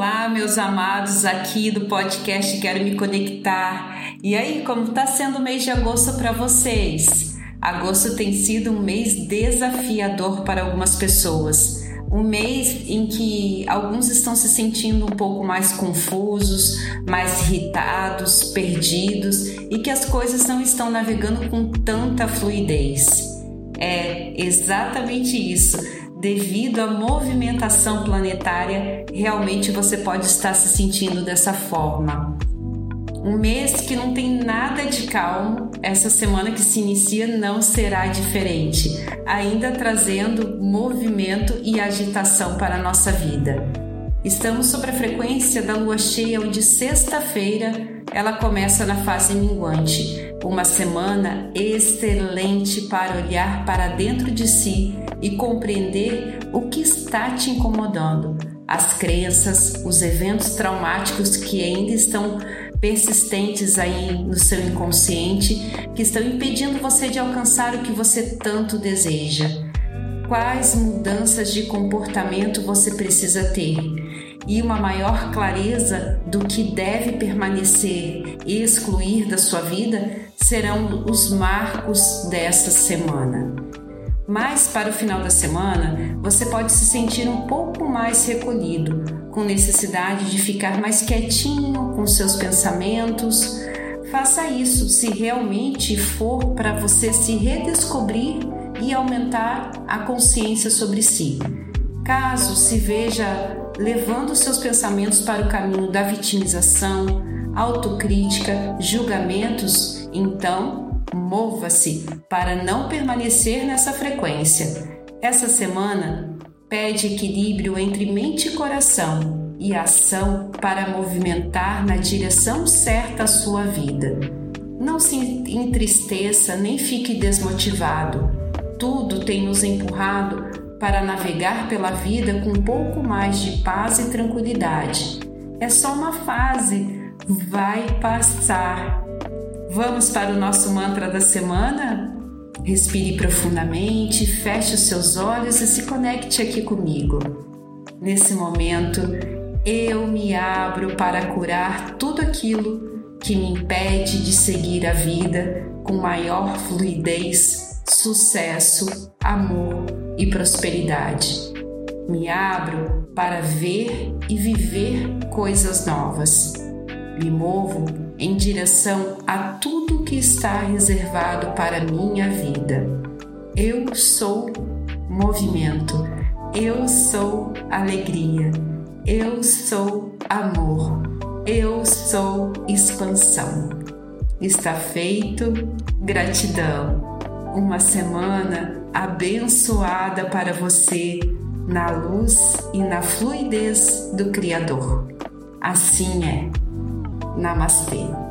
Olá, meus amados aqui do podcast Quero Me Conectar. E aí, como está sendo o mês de agosto para vocês? Agosto tem sido um mês desafiador para algumas pessoas. Um mês em que alguns estão se sentindo um pouco mais confusos, mais irritados, perdidos e que as coisas não estão navegando com tanta fluidez. É exatamente isso devido à movimentação planetária, realmente você pode estar se sentindo dessa forma. Um mês que não tem nada de calmo, essa semana que se inicia não será diferente, ainda trazendo movimento e agitação para a nossa vida. Estamos sobre a frequência da lua cheia, onde sexta-feira ela começa na fase minguante, uma semana excelente para olhar para dentro de si e compreender o que está te incomodando, as crenças, os eventos traumáticos que ainda estão persistentes aí no seu inconsciente, que estão impedindo você de alcançar o que você tanto deseja. Quais mudanças de comportamento você precisa ter? E uma maior clareza do que deve permanecer e excluir da sua vida serão os marcos dessa semana. Mas para o final da semana, você pode se sentir um pouco mais recolhido, com necessidade de ficar mais quietinho com seus pensamentos. Faça isso se realmente for para você se redescobrir e aumentar a consciência sobre si. Caso se veja levando seus pensamentos para o caminho da vitimização, autocrítica, julgamentos, então Mova-se para não permanecer nessa frequência. Essa semana pede equilíbrio entre mente e coração e ação para movimentar na direção certa a sua vida. Não se entristeça nem fique desmotivado. Tudo tem nos empurrado para navegar pela vida com um pouco mais de paz e tranquilidade. É só uma fase, vai passar. Vamos para o nosso mantra da semana? Respire profundamente, feche os seus olhos e se conecte aqui comigo. Nesse momento, eu me abro para curar tudo aquilo que me impede de seguir a vida com maior fluidez, sucesso, amor e prosperidade. Me abro para ver e viver coisas novas. Me movo em direção a tudo que está reservado para minha vida. Eu sou movimento, eu sou alegria, eu sou amor, eu sou expansão. Está feito, gratidão. Uma semana abençoada para você na luz e na fluidez do Criador. Assim é. Namastê.